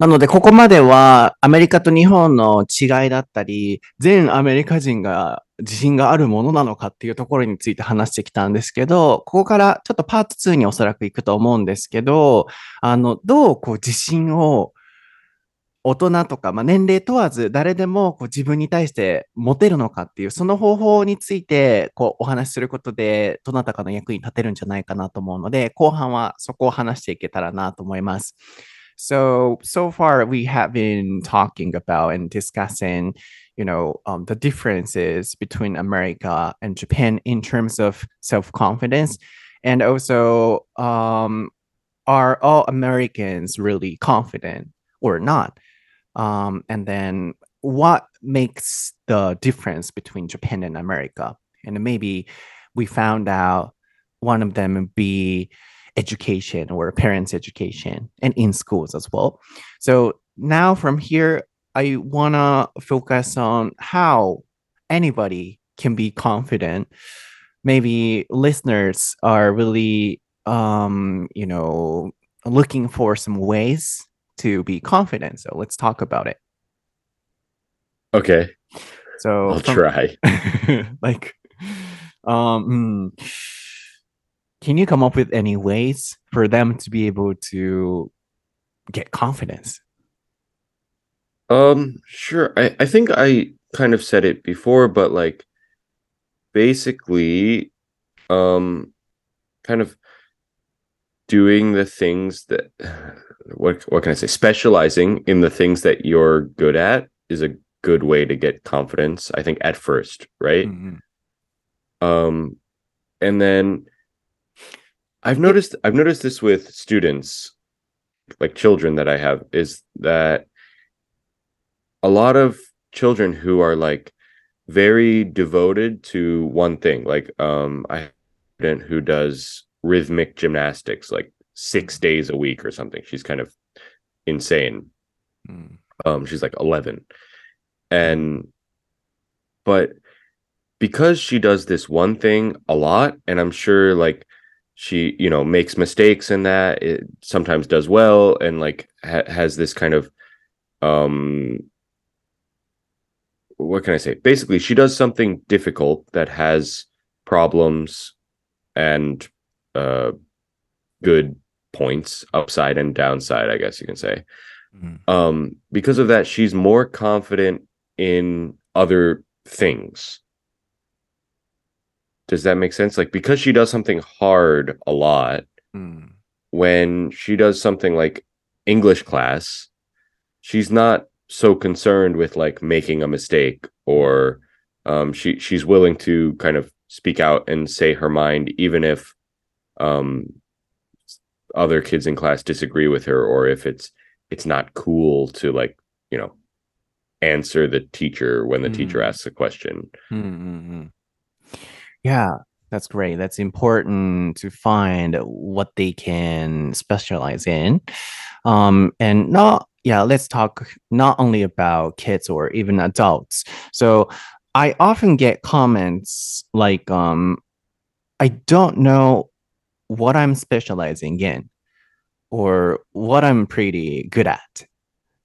なので、ここまではアメリカと日本の違いだったり、全アメリカ人が自信があるものなのかっていうところについて話してきたんですけど、ここからちょっとパート2におそらく行くと思うんですけど、あの、どうこう自信を大人とか、まあ、年齢問わず誰でもこう自分に対して持てるのかっていう、その方法についてこうお話しすることで、どなたかの役に立てるんじゃないかなと思うので、後半はそこを話していけたらなと思います。So, so far we have been talking about and discussing, you know, um, the differences between America and Japan in terms of self confidence. And also, um, are all Americans really confident or not? Um, and then, what makes the difference between Japan and America? And maybe we found out one of them be education or parents' education and in schools as well. So now from here, I want to focus on how anybody can be confident. Maybe listeners are really, um, you know, looking for some ways to be confident. So let's talk about it. Okay. So I'll from, try. like, um, hmm, can you come up with any ways for them to be able to get confidence? Um, sure. I, I think I kind of said it before, but like basically, um, kind of doing the things that what what can I say? Specializing in the things that you're good at is a good way to get confidence, I think, at first, right? Mm-hmm. Um, and then I've noticed I've noticed this with students, like children that I have, is that a lot of children who are like very devoted to one thing. Like um I have a student who does rhythmic gymnastics like six days a week or something. She's kind of insane. Mm. Um she's like 11. And but because she does this one thing a lot and I'm sure like she you know makes mistakes in that it sometimes does well and like ha- has this kind of um what can i say? Basically she does something difficult that has problems and uh good points upside and downside i guess you can say. Mm-hmm. um because of that she's more confident in other things does that make sense? Like because she does something hard a lot, mm. when she does something like English class, she's not so concerned with like making a mistake or um, she she's willing to kind of speak out and say her mind even if um, other kids in class disagree with her or if it's it's not cool to like you know answer the teacher when the mm. teacher asks a question. Mm-hmm. Yeah, that's great. That's important to find what they can specialize in. Um, and not, yeah, let's talk not only about kids or even adults. So I often get comments like, um, I don't know what I'm specializing in or what I'm pretty good at.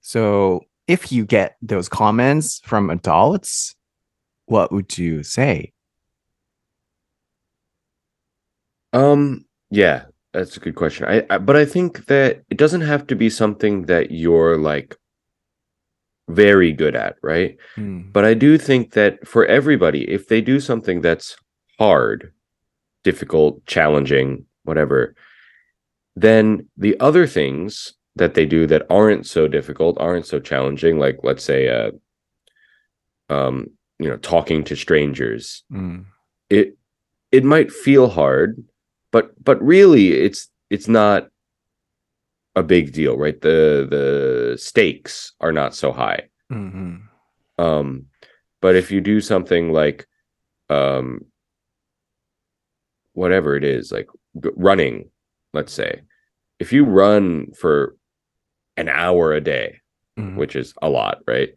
So if you get those comments from adults, what would you say? Um, yeah, that's a good question. I, I but I think that it doesn't have to be something that you're like very good at, right? Mm. But I do think that for everybody, if they do something that's hard, difficult, challenging, whatever, then the other things that they do that aren't so difficult, aren't so challenging, like let's say uh um, you know, talking to strangers. Mm. It it might feel hard, but but really it's it's not a big deal right the the stakes are not so high mm-hmm. um but if you do something like um whatever it is like running let's say if you run for an hour a day mm-hmm. which is a lot right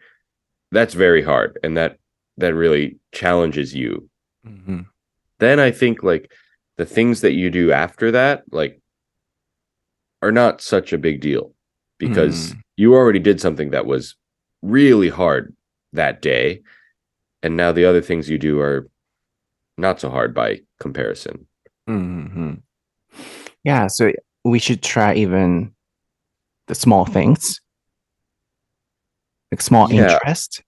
that's very hard and that that really challenges you mm-hmm. then i think like the things that you do after that like are not such a big deal because mm. you already did something that was really hard that day. And now the other things you do are not so hard by comparison. Mm-hmm. Yeah, so we should try even the small things, like small Yeah. interest.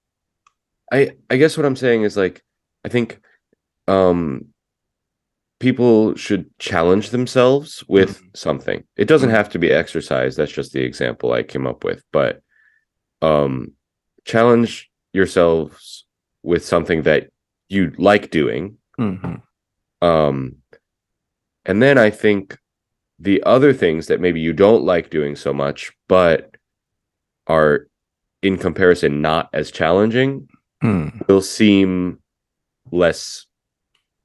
I I guess what I'm saying is like I think um people should challenge themselves with something. It doesn't have to be exercise. That's just the example I came up with, but um challenge yourselves with something that you like doing. Mhm. Um and then I think the other things that maybe you don't like doing so much but are in comparison not as challenging Mm. will seem less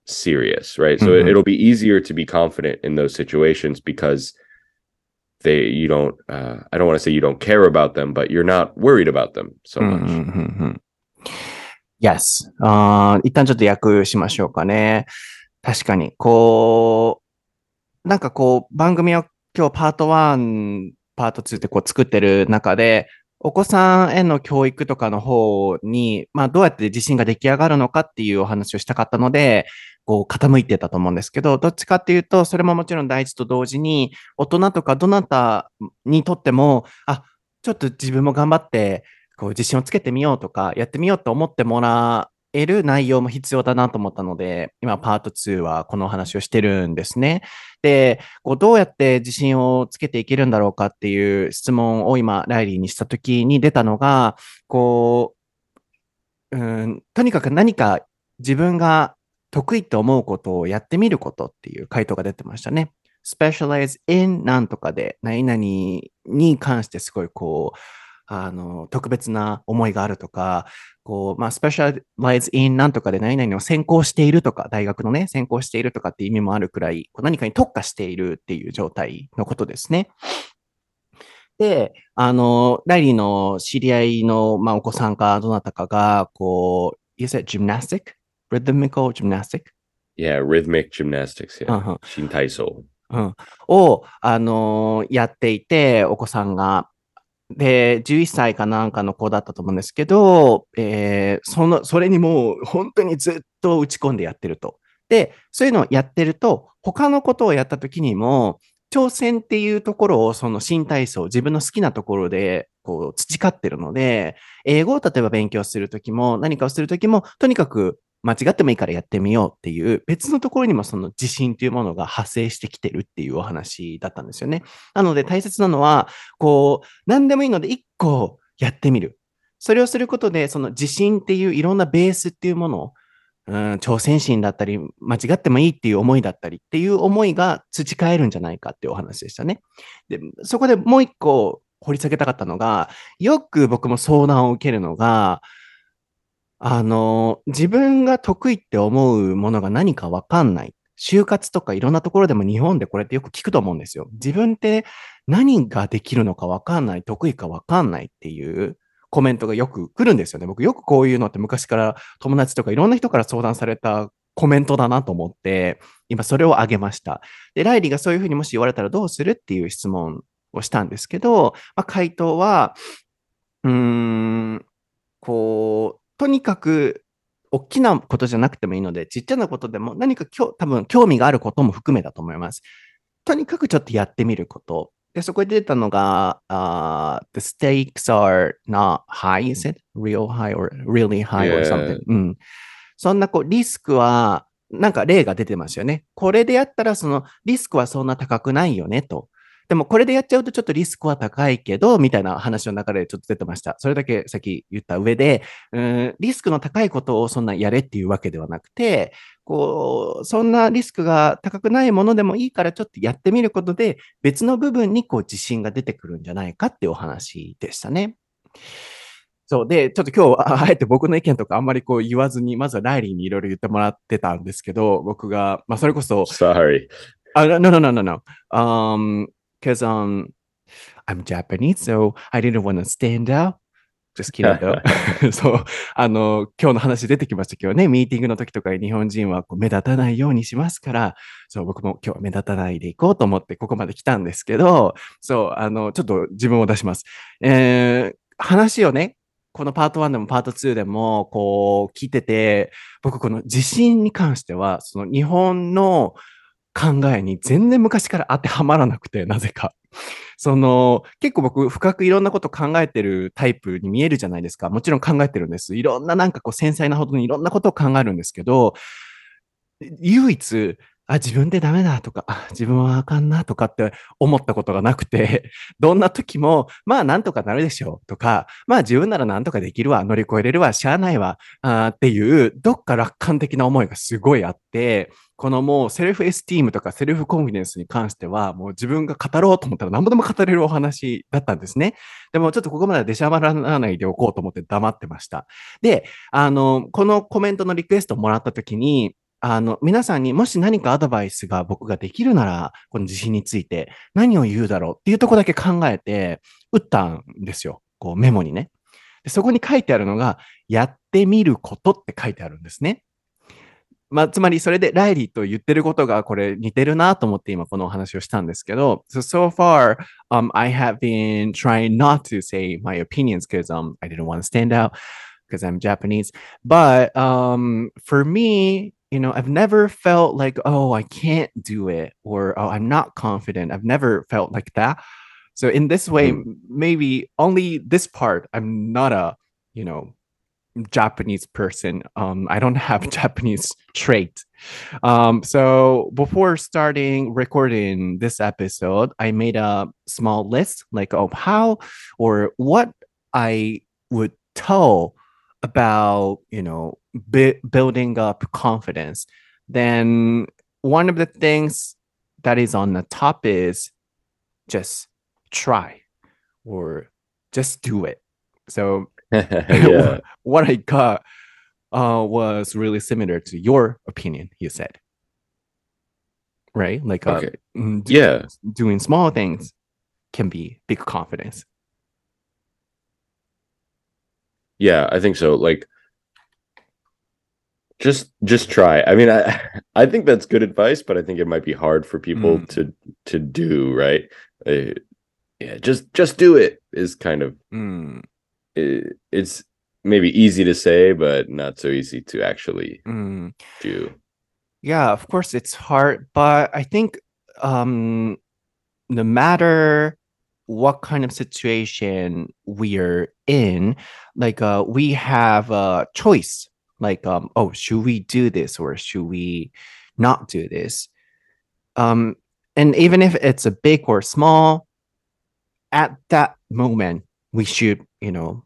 serious, right? So Mhm. it'll be easier to be confident in those situations because they you don't uh, I don't want to say you don't care about them, but you're not worried about them so much. うんうん Yes. あー一旦ちょっと訳しましょうかね。確かに、こう、なんかこう、番組を今日パート1、パート2ってこう作ってる中で、お子さんへの教育とかの方に、まあどうやって自信が出来上がるのかっていうお話をしたかったので、こう傾いてたと思うんですけど、どっちかっていうと、それももちろん大事と同時に、大人とかどなたにとっても、あ、ちょっと自分も頑張って、こう自信をつけてみようとか、やってみようと思ってもらえる内容も必要だなと思ったので、今パート2はこの話をしてるんですね。で、こうどうやって自信をつけていけるんだろうかっていう質問を今、ライリーにしたときに出たのが、こう、うん、とにかく何か自分が得意と思うことをやってみることっていう回答が出てましたね。specialize in なんとかで、何々に関してすごいこう、あの、特別な思いがあるとか、こう、まあ、specialize in なんとかで何々を専攻しているとか、大学のね、専攻しているとかって意味もあるくらい、こう何かに特化しているっていう状態のことですね。で、あの、ライリーの知り合いの、まあ、お子さんかどなたかが、こう、you said gymnastic? Rhythmical gymnastic? Yeah, rhythmic gymnastics, yeah. うんうん Shintaiso. うん、を、あのーやっていて、お子さんが。で、11歳かなんかの子だったと思うんですけど、えーその、それにもう本当にずっと打ち込んでやってると。で、そういうのをやってると、他のことをやった時にも、挑戦っていうところを、その新体操、自分の好きなところで、こう、培ってるので、英語を例えば勉強するときも、何かをするときも、とにかく間違ってもいいからやってみようっていう、別のところにもその自信というものが派生してきてるっていうお話だったんですよね。なので大切なのは、こう、何でもいいので一個やってみる。それをすることで、その自信っていういろんなベースっていうものを、うん、挑戦心だったり、間違ってもいいっていう思いだったりっていう思いが培えるんじゃないかっていうお話でしたね。で、そこでもう一個掘り下げたかったのが、よく僕も相談を受けるのが、あの、自分が得意って思うものが何かわかんない。就活とかいろんなところでも日本でこれってよく聞くと思うんですよ。自分って何ができるのかわかんない、得意かわかんないっていうコメントがよく来るんですよね。僕よくこういうのって昔から友達とかいろんな人から相談されたコメントだなと思って、今それをあげました。で、ライリーがそういうふうにもし言われたらどうするっていう質問をしたんですけど、まあ、回答は、うーん、こう、とにかく、大きなことじゃなくてもいいので、ちっちゃなことでも何かきょ多分興味があることも含めだと思います。とにかくちょっとやってみること。で、そこで出たのが、uh, the stakes are not high, is it? real high or really high or something? うん。そんなこう、リスクは、なんか例が出てますよね。これでやったら、そのリスクはそんな高くないよねと。でもこれでやっちゃうとちょっとリスクは高いけど、みたいな話の中でちょっと出てました。それだけさっき言った上で、うん、リスクの高いことをそんなやれっていうわけではなくて、こう、そんなリスクが高くないものでもいいからちょっとやってみることで、別の部分にこう自信が出てくるんじゃないかっていうお話でしたね。そう。で、ちょっと今日、ああえて僕の意見とかあんまりこう言わずに、まずはライリーにいろいろ言ってもらってたんですけど、僕が、まあそれこそ、Sorry. Uh, no, no, no, no, no. Um, because um, I'm Japanese, so I didn't want to stand out. just kidding though. そう、あの、今日の話出てきましたけどね、ミーティングの時とか日本人はこう目立たないようにしますから、そう、僕も今日は目立たないでいこうと思ってここまで来たんですけど、そう、あの、ちょっと自分を出します。えー、話をね、このパート1でもパート2でも、こう、聞いてて、僕この地震に関しては、その日本の考えに全然昔から当てはまらなくて、なぜか。その、結構僕深くいろんなこと考えてるタイプに見えるじゃないですか。もちろん考えてるんです。いろんななんかこう繊細なほどにいろんなことを考えるんですけど、唯一、あ、自分でダメだとか、自分はあかんなとかって思ったことがなくて、どんな時も、まあなんとかなるでしょうとか、まあ自分ならなんとかできるわ、乗り越えれるわ、しゃあないわ、あっていう、どっか楽観的な思いがすごいあって、このもうセルフエスティームとかセルフコンフィデンスに関しては、もう自分が語ろうと思ったら何ぼでも語れるお話だったんですね。でもちょっとここまでは出しゃばらないでおこうと思って黙ってました。で、あの、このコメントのリクエストをもらったときに、あの、皆さんにもし何かアドバイスが僕ができるなら、この地震について何を言うだろうっていうところだけ考えて、打ったんですよ。こうメモにね。でそこに書いてあるのが、やってみることって書いてあるんですね。まあ、つまりそれでライリーと言ってることがこれ似てるなと思って今このお話をしたんですけど、so, so far, um, I have been trying not to say my opinions because um, I didn't want to stand out because I'm Japanese. But um, for me, you know, I've never felt like, oh, I can't do it or oh, I'm not confident. I've never felt like that. So in this way, Mhm. maybe only this part, I'm not a, you know, Japanese person. Um, I don't have Japanese trait. Um, so before starting recording this episode, I made a small list like of how or what I would tell about, you know, bu- building up confidence. Then one of the things that is on the top is just try or just do it. So yeah. what I got uh, was really similar to your opinion, you said. Right? Like, uh, Okay. mm, do- Yeah. doing small things can be big confidence. Yeah, I think so. Like just just try. I mean, I I think that's good advice, but I think it might be hard for people Mm. to to do, right? Uh, yeah, just just do it is kind of Mm, it, it's maybe easy to say, but not so easy to actually mm. do. Yeah, of course it's hard, but I think um, no matter what kind of situation we're in, like uh, we have a choice. Like, um, oh, should we do this or should we not do this? Um, and even if it's a big or small, at that moment we should, you know,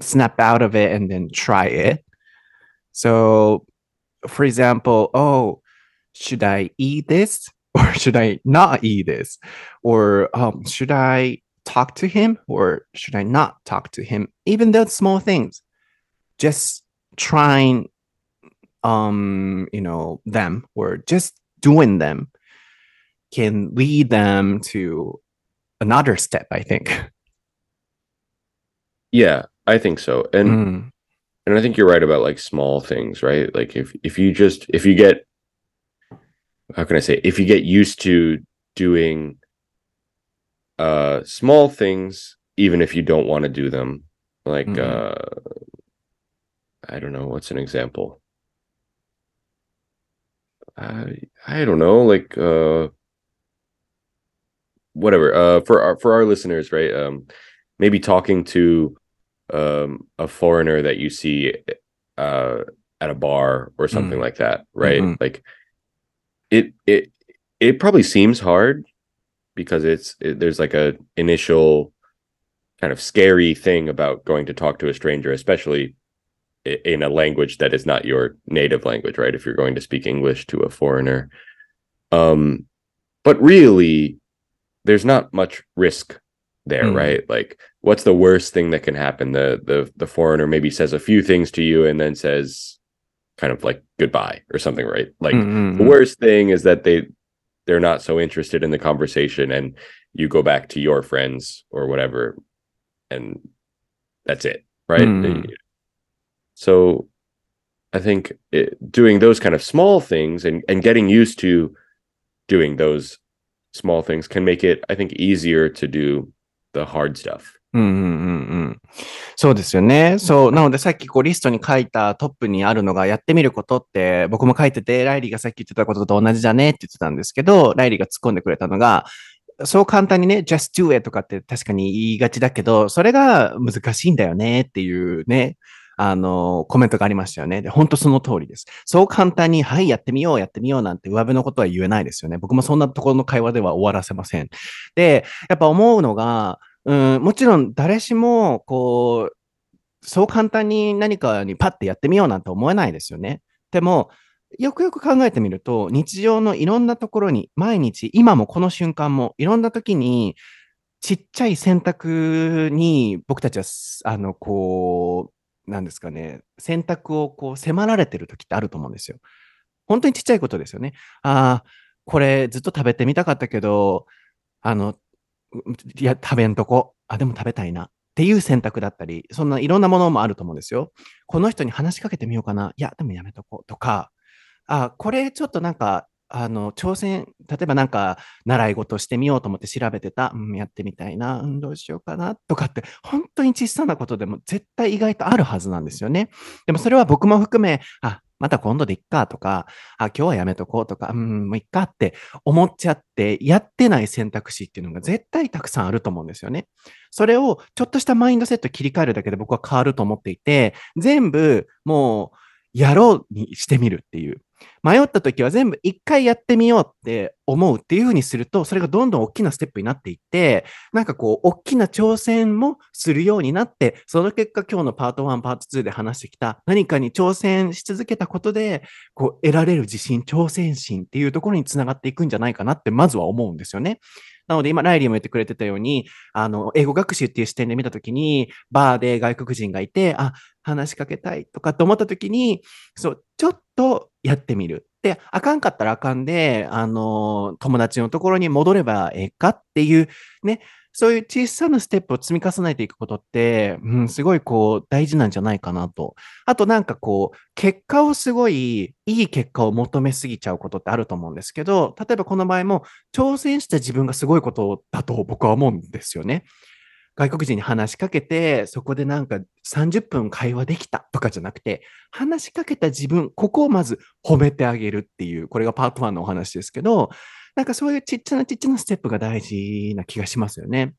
snap out of it and then try it. So for example, oh, should I eat this or should I not eat this? Or um, should I talk to him or should I not talk to him? Even those small things, just trying, um, you know, them or just doing them can lead them to another step, I think. Yeah, I think so. And Mm, and I think you're right about like small things, right? Like if if you just if you get how can I say if you get used to doing uh small things even if you don't want to do them like Mhm. uh I don't know what's an example I I don't know like uh whatever uh for our for our listeners right um maybe talking to um a foreigner that you see uh at a bar or something Mm. like that right Mhm. like it it it probably seems hard because it's it, there's like a initial kind of scary thing about going to talk to a stranger especially in a language that is not your native language right if you're going to speak english to a foreigner um but really there's not much risk there Mm. right like what's the worst thing that can happen the the the foreigner maybe says a few things to you and then says kind of like goodbye or something right like mm, mm, the mm. worst thing is that they they're not so interested in the conversation and you go back to your friends or whatever and that's it, right? Mm. So I think it, doing those kind of small things and, and getting used to doing those small things can make it, I think, easier to do the hard stuff. うんうんうんうん。そうですよね。そう。なのでさっきこうリストに書いたトップにあるのがやってみることって僕も書いてて、ライリーがさっき言ってたことと同じだねって言ってたんですけど、ライリーが突っ込んでくれたのが、そう簡単にね、just do it とかって確かに言いがちだけど、それが難しいんだよねっていうね、あの、コメントがありましたよね。で、本当その通りです。そう簡単に、はい、やってみよう、やってみようなんて上辺のことは言えないですよね。僕もそんなところの会話では終わらせません。で、やっぱ思うのが、うん、もちろん誰しも、こう、そう簡単に何かにパッてやってみようなんて思えないですよね。でも、よくよく考えてみると、日常のいろんなところに、毎日、今もこの瞬間も、いろんな時に、ちっちゃい選択に僕たちは、あの、こう、なんですかね、選択をこう迫られてる時ってあると思うんですよ。本当にちっちゃいことですよね。ああ、これずっと食べてみたかったけど、あの、いや、食べんとこ。あ、でも食べたいな。っていう選択だったり、そんないろんなものもあると思うんですよ。この人に話しかけてみようかな。いや、でもやめとこう。とか、あ、これちょっとなんか、あの、挑戦、例えばなんか、習い事してみようと思って調べてた。うん、やってみたいな。うん、どうしようかな。とかって、本当に小さなことでも絶対意外とあるはずなんですよね。でもそれは僕も含め、あ、また今度でいっかとか、あ、今日はやめとこうとか、うん、もういっかって思っちゃって、やってない選択肢っていうのが絶対たくさんあると思うんですよね。それをちょっとしたマインドセット切り替えるだけで僕は変わると思っていて、全部もうやろうにしてみるっていう。迷った時は全部一回やってみようって思うっていうふうにすると、それがどんどん大きなステップになっていって、なんかこう、大きな挑戦もするようになって、その結果今日のパート1、パート2で話してきた何かに挑戦し続けたことで、こう、得られる自信、挑戦心っていうところにつながっていくんじゃないかなって、まずは思うんですよね。なので今、ライリーも言ってくれてたように、あの、英語学習っていう視点で見たときに、バーで外国人がいて、あ、話しかけたいとかって思ったときに、そう、ちょっとやってみる。で、あかんかったらあかんで、あの、友達のところに戻ればええかっていう、ね、そういう小さなステップを積み重ねていくことって、うん、すごいこう大事なんじゃないかなと。あとなんかこう、結果をすごいいい結果を求めすぎちゃうことってあると思うんですけど、例えばこの場合も挑戦した自分がすごいことだと僕は思うんですよね。外国人に話しかけて、そこでなんか30分会話できたとかじゃなくて、話しかけた自分、ここをまず褒めてあげるっていう、これがパート1のお話ですけど、なんかそういうちっちゃなちっちゃなステップが大事な気がしますよね。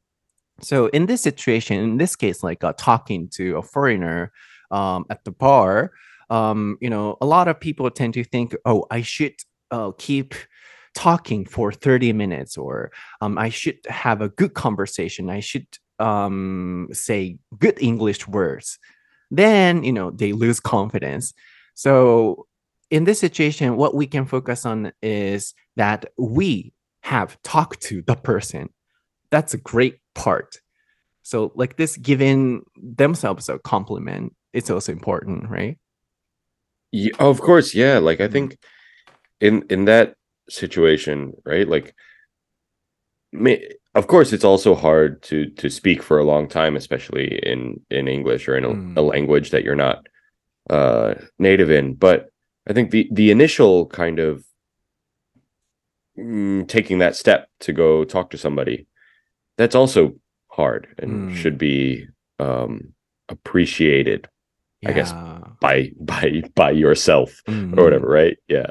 So in this situation, in this case, like uh, talking to a foreigner um, at the bar, um, you know, a lot of people tend to think, oh, I should uh, keep talking for 30 minutes or um, I should have a good conversation. I should um, say good English words. Then, you know, they lose confidence. So in this situation, what we can focus on is that we have talked to the person. That's a great part. So, like this, giving themselves a compliment, it's also important, right? Yeah, of course, yeah. Like I think in in that situation, right? Like may, of course it's also hard to to speak for a long time, especially in in English or in a, Mm. a language that you're not uh native in. But I think the the initial kind of mm, taking that step to go talk to somebody, that's also hard and Mm. should be um appreciated I guess by by by yourself Mhm. or whatever, right? Yeah.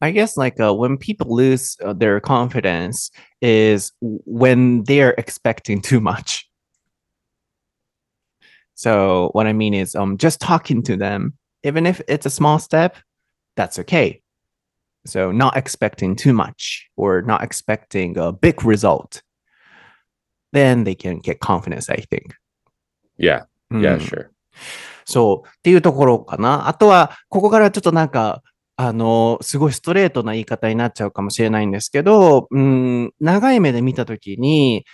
I guess like uh, when people lose uh, their confidence is when they're expecting too much. So what I mean is um just talking to them, even if it's a small step, that's okay. So not expecting too much or not expecting a big result. Then they can get confidence, I think. Yeah. Yeah, うん sure. そう、っていうところかな。あとは、ここからちょっとなんか、あの、すごいストレートな言い方になっちゃうかもしれないんですけど、うん、長い目で見たときに、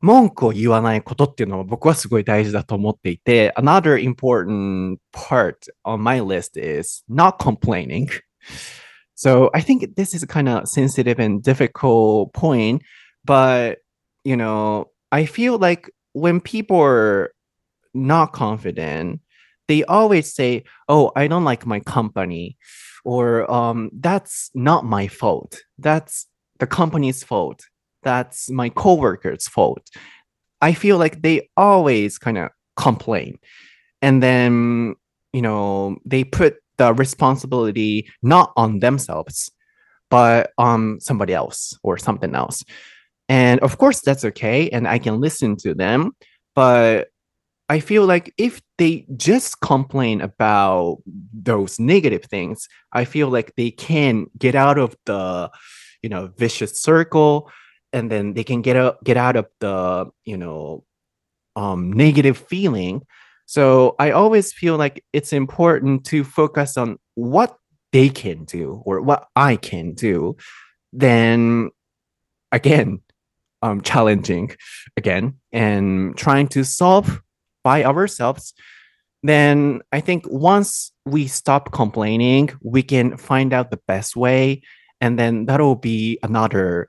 文句を言わないことっていうのは僕はすごい大事だと思っていて、another important part on my list is not complaining. So I think this is kind of sensitive and difficult point, but you know, I feel like when people are not confident, they always say, Oh, I don't like my company, or um, that's not my fault. That's the company's fault. That's my coworker's fault. I feel like they always kind of complain. And then, you know, they put the responsibility not on themselves, but on somebody else or something else. And of course, that's okay. And I can listen to them. But I feel like if they just complain about those negative things, I feel like they can get out of the, you know, vicious circle and then they can get out get out of the, you know, um negative feeling. So I always feel like it's important to focus on what they can do or what I can do. Then again, um, challenging again and trying to solve by ourselves, then I think once we stop complaining, we can find out the best way. And then that'll be another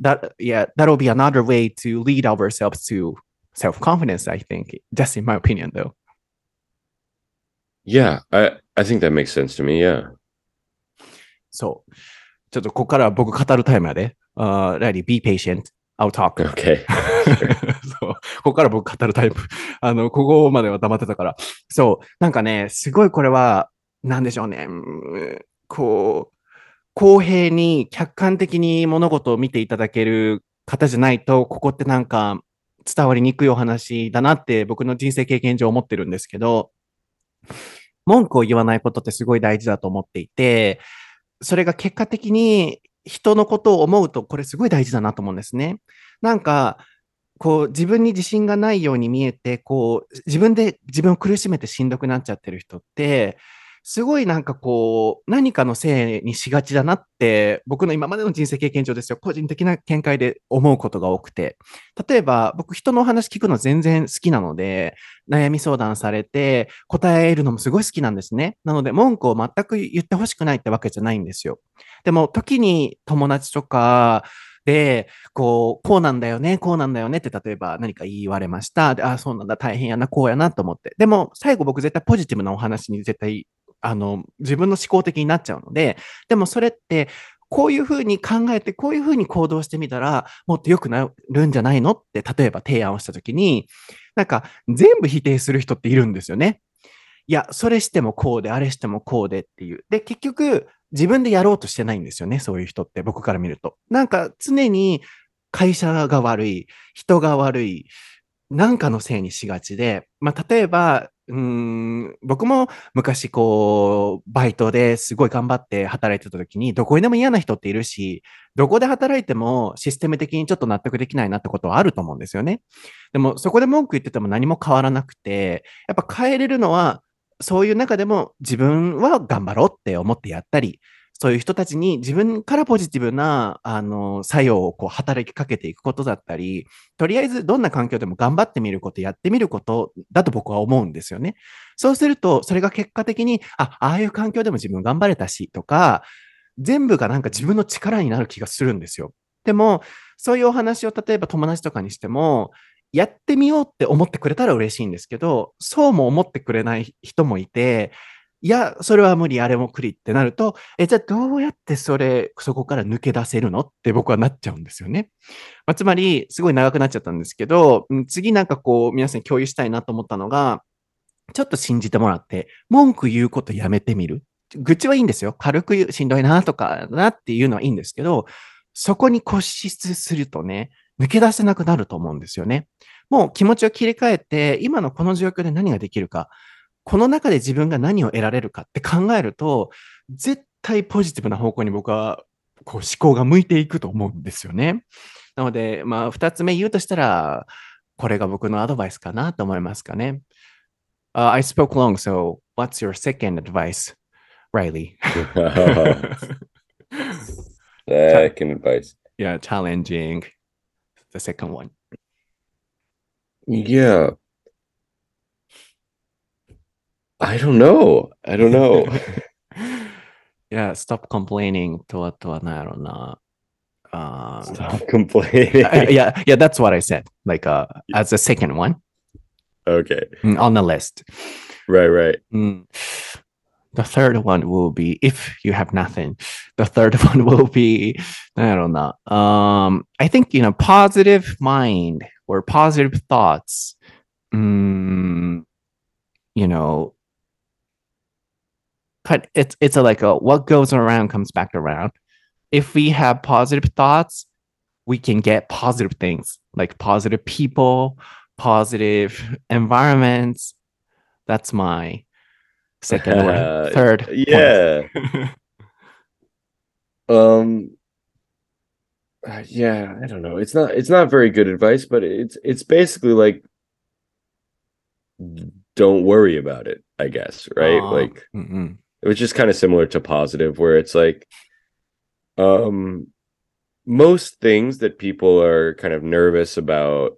that yeah, that'll be another way to lead ourselves to self-confidence, I think. Just in my opinion though. Yeah, I I think that makes sense to me. Yeah. そう。ちょっとここからは僕語るタイムやで。Uh, Ready, be patient. I'll talk. Okay. そう。ここから僕語るタイプ。あの、ここまでは黙ってたから。そう。なんかね、すごいこれは、なんでしょうね。うんこう、 公平に客観的に物事を見ていただける方じゃないと、ここってなんか伝わりにくいお話だなって僕の人生経験上思ってるんですけど、文句を言わないことってすごい大事だと思っていて、それが結果的に人のことを思うと、これすごい大事だなと思うんですね。なんか、こう自分に自信がないように見えて、こう自分で自分を苦しめてしんどくなっちゃってる人って、すごいなんかこう何かのせいにしがちだなって僕の今までの人生経験上ですよ、個人的な見解で思うことが多くて。例えば僕人のお話聞くの全然好きなので、悩み相談されて答えるのもすごい好きなんですね。なので文句を全く言ってほしくないってわけじゃないんですよ。でも時に友達とかで、こう、こうなんだよね、こうなんだよねって例えば何か言われました。で、あ、そうなんだ、大変やな、こうやなと思って。でも最後僕絶対ポジティブなお話に絶対、あの、自分の思考的になっちゃうので、でもそれって、こういうふうに考えて、こういうふうに行動してみたら、もっと良くなるんじゃないのって、例えば提案をしたときに、なんか全部否定する人っているんですよね。いや、それしてもこうで、あれしてもこうでっていう。で、結局、自分でやろうとしてないんですよね、そういう人って、僕から見ると。なんか常に会社が悪い、人が悪い、なんかのせいにしがちで、まあ、例えば、うん、僕も昔こう、バイトですごい頑張って働いてた時に、どこにでも嫌な人っているし、どこで働いてもシステム的にちょっと納得できないなってことはあると思うんですよね。でも、そこで文句言ってても何も変わらなくて、やっぱ変えれるのは、そういう中でも自分は頑張ろうって思ってやったり、そういう人たちに自分からポジティブな、あの、作用をこう働きかけていくことだったり、とりあえずどんな環境でも頑張ってみること、やってみることだと僕は思うんですよね。そうすると、それが結果的に、あ、ああいう環境でも自分頑張れたし、とか、全部がなんか自分の力になる気がするんですよ。でも、そういうお話を例えば友達とかにしても、やってみようって思ってくれたら嬉しいんですけど、そうも思ってくれない人もいて、いや、それは無理、あれもクリってなると、え、じゃあどうやってそれ、そこから抜け出せるのって僕はなっちゃうんですよね。まあ、つまり、すごい長くなっちゃったんですけど、次なんかこう、皆さんに共有したいなと思ったのが、ちょっと信じてもらって、文句言うことやめてみる。愚痴はいいんですよ。軽く言う、しんどいなとかなっていうのはいいんですけど、そこに固執するとね、抜け出せなくなると思うんですよね。もう気持ちを切り替えて、今のこの状況で何ができるか、この中で自分が何を得られるかって考えると、絶対ポジティブな方向に僕はこう思考が向いていくと思うんですよね。なので、まあ、二つ目言うとしたら、これが僕のアドバイスかなと思いますかね。Uh, I spoke long, so what's your second advice, Riley? Second advice. yeah, challenging the second one. Yeah. I don't know. I don't know. yeah, stop complaining to to na. Uh, stop complaining. Uh, yeah, yeah, that's what I said. Like uh as a second one. Okay. Mm, on the list. Right, right. Mm. The third one will be if you have nothing. The third one will be I don't know. Um, I think you know, positive mind or positive thoughts. Mm, you know, but it's it's a, like a what goes around comes back around. If we have positive thoughts, we can get positive things like positive people, positive environments. That's my second word. Third. Yeah. Um uh, yeah, I don't know. It's not it's not very good advice, but it's it's basically like don't worry about it, I guess, right? Uh, like mm-mm. It was just kind of similar to positive where it's like um most things that people are kind of nervous about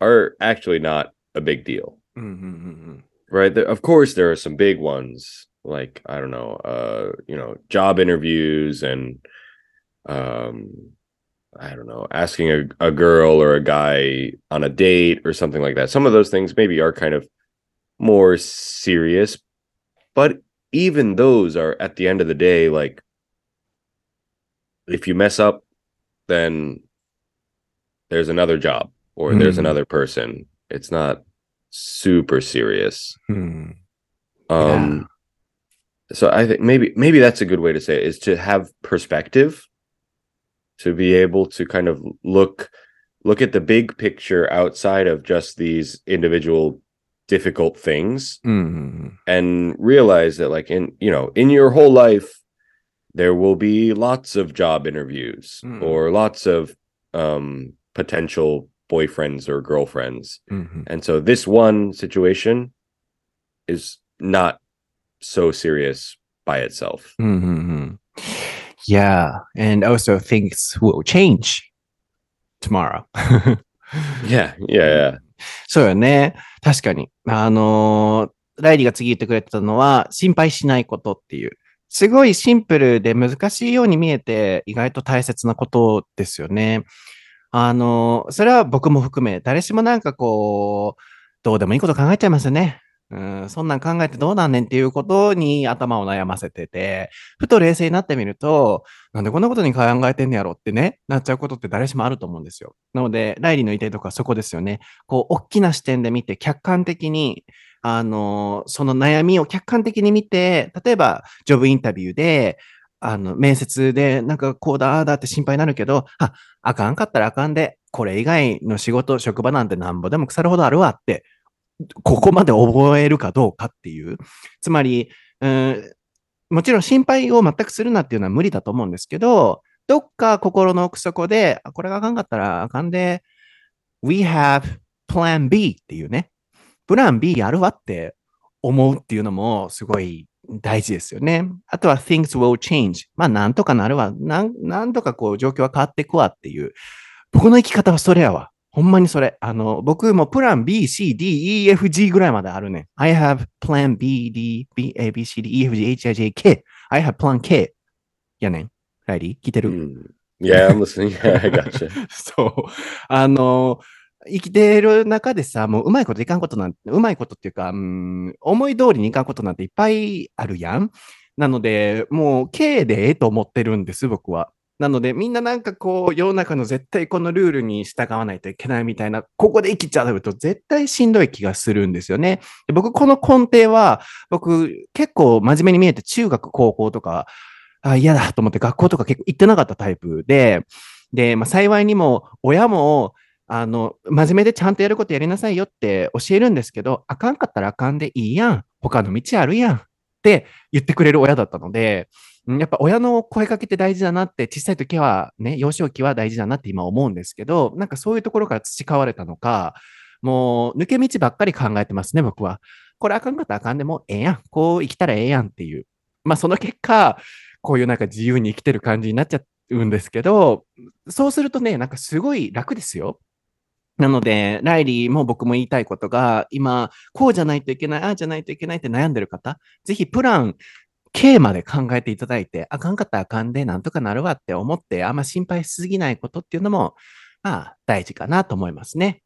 are actually not a big deal. Mm-mm-mm-mm. right? There, of course there are some big ones like i don't know uh you know job interviews and um i don't know asking a, a girl or a guy on a date or something like that. Some of those things maybe are kind of more serious but even those are at the end of the day like if you mess up then there's another job or there's Mhm. another person it's not super serious Hmm. um so i think maybe maybe that's a good way to say it is to have perspective to be able to kind of look look at the big picture outside of just these individual difficult things Mm-mm. and realize that like in you know in your whole life there will be lots of job interviews Mm. or lots of um potential boyfriends or girlfriends Mhm. and so this one situation is not so serious by itself Mm-hmm. Yeah, and also things will change tomorrow. yeah yeah yeah そうよね。確かに。あのーライリーが次言ってくれてたのは、心配しないことっていう。すごいシンプルで難しいように見えて、意外と大切なことですよね。あのそれは僕も含め、誰しもなんかこう、どうでもいいこと考えちゃいますよね。うん、そんなん考えてどうなんねんっていうことに頭を悩ませてて、ふと冷静になってみると、なんでこんなことに考えてんねやろってね、なっちゃうことって誰しもあると思うんですよ。なので、ライリーの言いたいとこはそこですよね。こう、大きな視点で見て、客観的に、あの、その悩みを客観的に見て、例えば、ジョブインタビューで、あの、面接で、なんか、こうだ、ああだって心配になるけど、あ、あかんかったらあかんで、これ以外の仕事、職場なんてなんぼでも腐るほどあるわって、ここまで覚えるかどうかっていう。つまり、うん、もちろん心配を全くするなっていうのは無理だと思うんですけど、どっか心の奥底で、これがあかんかったらあかんで、we have plan B っていうね、プラン B あるわって思うっていうのもすごい大事ですよね。あとは things will change。まあなんとかなるわ。なんなんとかこう状況は変わっていくわっていう。僕の生き方はそれやわ。ほんまにそれ。あの、僕もプラン B, C, D, E, F, G ぐらいまであるね。I have plan B, D, B, A, B, C, D, E, F, G, H, I, J, K. I have plan K. やねん。ライリー聞いてる、Mm. yeah i'm listening i gotcha そう。あの、生きてる中でさ、もううまいこといかんことなんて、うまいことっていうか、うん、思い通りにいかんことなんていっぱいあるやん。なので、もう K でええと思ってるんです、僕は。なので、みんななんかこう、世の中の絶対このルールに従わないといけないみたいな、ここで生きちゃうと絶対しんどい気がするんですよね。僕、この根底は、僕、結構真面目に見えて中学、高校とか、あ嫌だと思って学校とか結構行ってなかったタイプで、で、まあ、幸いにも親も、あの、真面目でちゃんとやることやりなさいよって教えるんですけど、あかんかったらあかんでいいやん。他の道あるやん。って言ってくれる親だったので、やっぱ親の声かけって大事だなって、小さい時はね、幼少期は大事だなって今思うんですけど、なんかそういうところから培われたのか、もう抜け道ばっかり考えてますね、僕は。これあかんかったらあかんでもええやん。こう生きたらええやんっていう。まあその結果、こういうなんか自由に生きてる感じになっちゃうんですけど、そうするとね、なんかすごい楽ですよ。なので、ライリーも僕も言いたいことが、今、こうじゃないといけない、ああじゃないといけないって悩んでる方、ぜひプラン K まで考えていただいて、あかんかったらあかんで、なんとかなるわって思って、あんま心配しすぎないことっていうのも、まあ、大事かなと思いますね。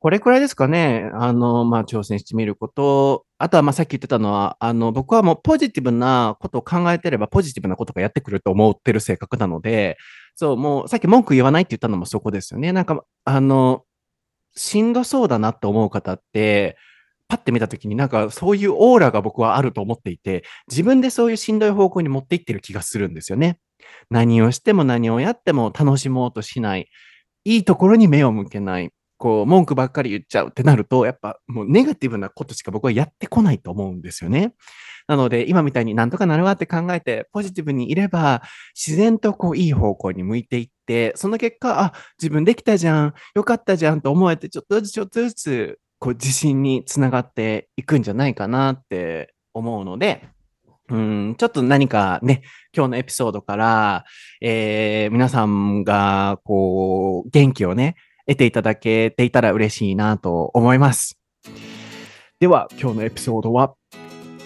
これくらいですかね。あの、まあ、挑戦してみること。あとは、まあ、さっき言ってたのは、あの、僕はもうポジティブなことを考えてれば、ポジティブなことがやってくると思ってる性格なので、そう、もう、さっき文句言わないって言ったのもそこですよね。なんか、あの、しんどそうだなって思う方って、パッて見たときになんかそういうオーラが僕はあると思っていて、自分でそういうしんどい方向に持っていってる気がするんですよね。何をしても何をやっても楽しもうとしない。いいところに目を向けない。こう、文句ばっかり言っちゃうってなると、やっぱもうネガティブなことしか僕はやってこないと思うんですよね。なので、今みたいになんとかなるわって考えて、ポジティブにいれば、自然とこう、いい方向に向いていって、その結果、あ、自分できたじゃん、よかったじゃんと思えて、ちょっとずつちょっとずつ、こう、自信につながっていくんじゃないかなって思うので、うん、ちょっと何かね、今日のエピソードから、えー、皆さんが、こう、元気をね、得ていただけていたら嬉しいなと思います。では、今日のエピソードは？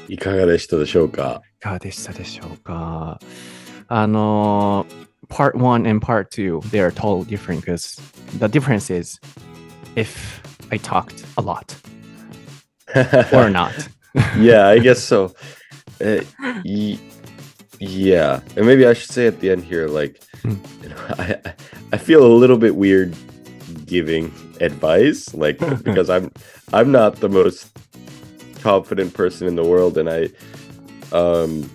いかがでしたでしょうか？いかがでしたでしょうか？あの、part one and part two, they are totally different because the difference is if I talked a lot or not. yeah, I guess so. Uh, y- yeah, and maybe I should say at the end here, like, Hmm. you know, I I- feel a little bit weird giving advice, like because I'm I'm not the most confident person in the world, and I, um,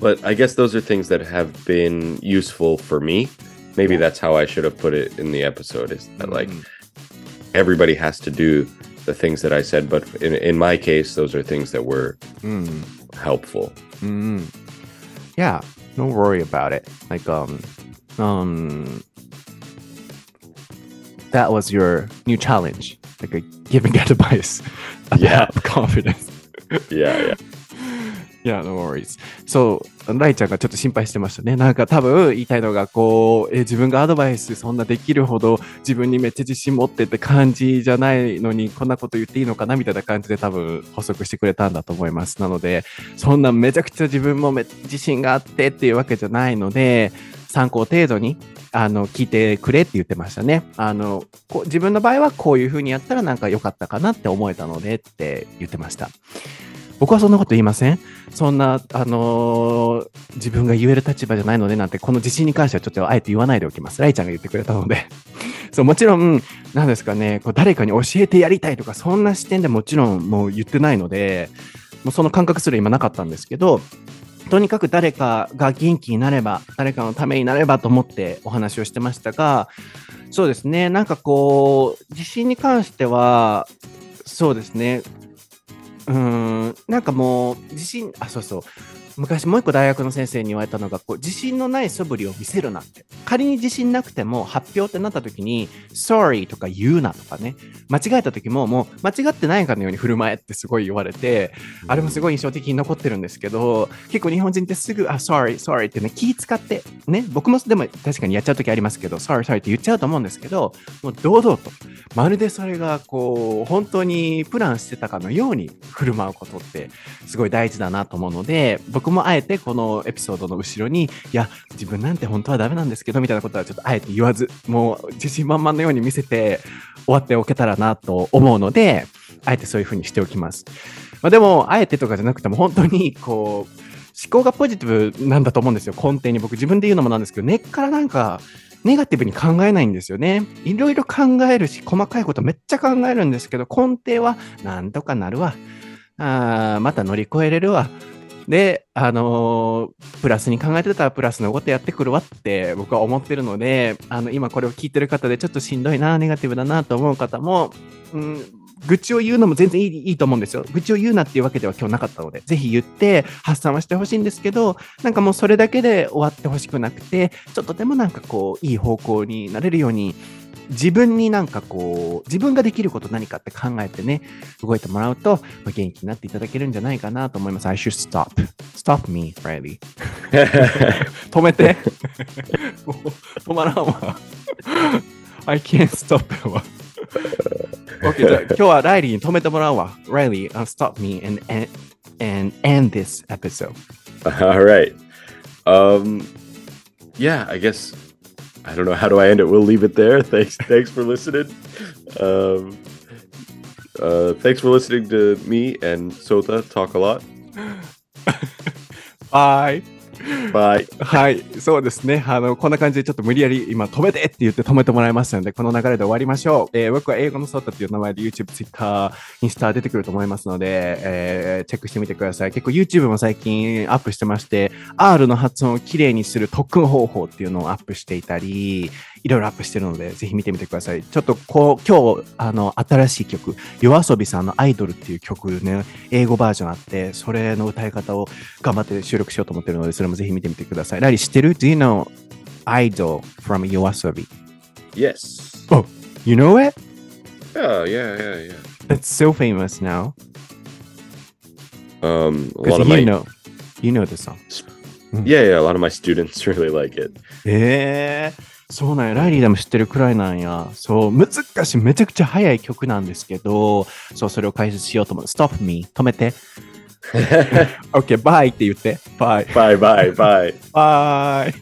but I guess those are things that have been useful for me. Maybe that's how I should have put it in the episode. Is that like Mm everybody has to do the things that I said, but in, in my case, those are things that were mm. helpful. Mm-hmm. Yeah, no worry about it. Like, um, um, that was your new challenge, like a giving that advice. Yeah, confidence. yeah, yeah, yeah. No worries. So ライちゃんがちょっと心配してましたね。なんか多分言いたいのが、こう、え自分がアドバイスそんなできるほど自分にめっちゃ自信持ってって感じじゃないのに、こんなこと言っていいのかなみたいな感じで多分補足してくれたんだと思います。なので、そんなめちゃくちゃ自分もめ自信があってっていうわけじゃないので、参考程度にあの聞いてくれって言ってましたね。あのこ自分の場合はこういうふうにやったらなんか良かったかなって思えたのでって言ってました。僕はそんなこと言いませんそんな、あのー自分が言える立場じゃないのでなんて、この自信に関してはちょっとあえて言わないでおきます。ライちゃんが言ってくれたので。そう、もちろん、なんですかね、こう誰かに教えてやりたいとか、そんな視点でもちろんもう言ってないので、もうその感覚すら今なかったんですけど、とにかく誰かが元気になれば、誰かのためになればと思ってお話をしてましたが、そうですね、なんかこう、自信に関しては、そうですね、うん、なんかもう、自信、あ、そうそう。昔もう一個大学の先生に言われたのが、こう、自信のない素振りを見せるなって。仮に自信なくても発表ってなった時に、sorry とか言うなとかね。間違えた時ももう間違ってないかのように振る舞えってすごい言われて、あれもすごい印象的に残ってるんですけど、結構日本人ってすぐ、あ、sorry, sorry ってね、気使って、ね、僕もでも確かにやっちゃう時ありますけど、sorry, sorry って言っちゃうと思うんですけど、もう堂々と、まるでそれがこう、本当にプランしてたかのように振る舞うことって、すごい大事だなと思うので、僕もあえてこのエピソードの後ろに、いや、自分なんて本当はダメなんですけど、みたいなことはちょっとあえて言わず、もう自信満々のように見せて終わっておけたらなと思うので、あえてそういうふうにしておきます。まあ、でも、あえてとかじゃなくても、本当にこう、思考がポジティブなんだと思うんですよ、根底に。僕自分で言うのもなんですけど、根っからなんか、ネガティブに考えないんですよね。いろいろ考えるし、細かいことめっちゃ考えるんですけど、根底はなんとかなるわ。あーまた乗り越えれるわ。で、あのープラスに考えてたらプラスのことやってくるわって僕は思ってるので、あの、今これを聞いてる方でちょっとしんどいな、ネガティブだなと思う方も、うん、愚痴を言うのも全然いいいいと思うんですよ。愚痴を言うなっていうわけでは今日なかったので、ぜひ言って発散はしてほしいんですけど、なんかもうそれだけで終わってほしくなくて、ちょっとでもなんかこう、いい方向になれるように、自分になんかこう、自分ができること何かって考えてね、動いてもらうと、まあ元気になっていただけるんじゃないかなと思います。I should stop. Stop me, Riley. 止めて。止まらんわ。I can't stop わ。OK, じゃあ今日はライリーに止めてもらうわ。Riley, uh, stop me and, and, and end this episode. All right. Um yeah, I guess I don't know how do I end it. We'll leave it there. Thanks, thanks for listening. Um, uh, thanks for listening to me and Sota talk a lot. バはいはい、そうですね。あの、こんな感じでちょっと無理やり今止めてって言って止めてもらいましたので、この流れで終わりましょう。えー僕は英語のソータっていう名前で YouTube、Twitter、インスタ出てくると思いますので、えーチェックしてみてください。結構 YouTube も最近アップしてまして、R の発音をきれいにする特訓方法っていうのをアップしていたり、いろいろアップしてるので、ぜひ見てみてください。ちょっとこう、今日、あの、新しい曲、夜遊びさんのアイドルっていう曲ね、英語バージョンあって、それの歌い方を頑張って収録しようと思ってるので、それもぜひ見てみてください。ラリー知ってる ?Do you know Idol from YOASOBI? Yes. You know it? Yeah, yeah, yeah, yeah. It's so famous now. Um, a lot of you my know, you know the song. yeah, yeah, a lot of my students really like it. ええそうなんや。ライリーでも知ってるくらいなんや。そう、難しい。めちゃくちゃ速い曲なんですけど、そう、それを解説しようと思う。Stop me. 止めて。OK, bye って言って。Bye. bye, bye, bye. Bye.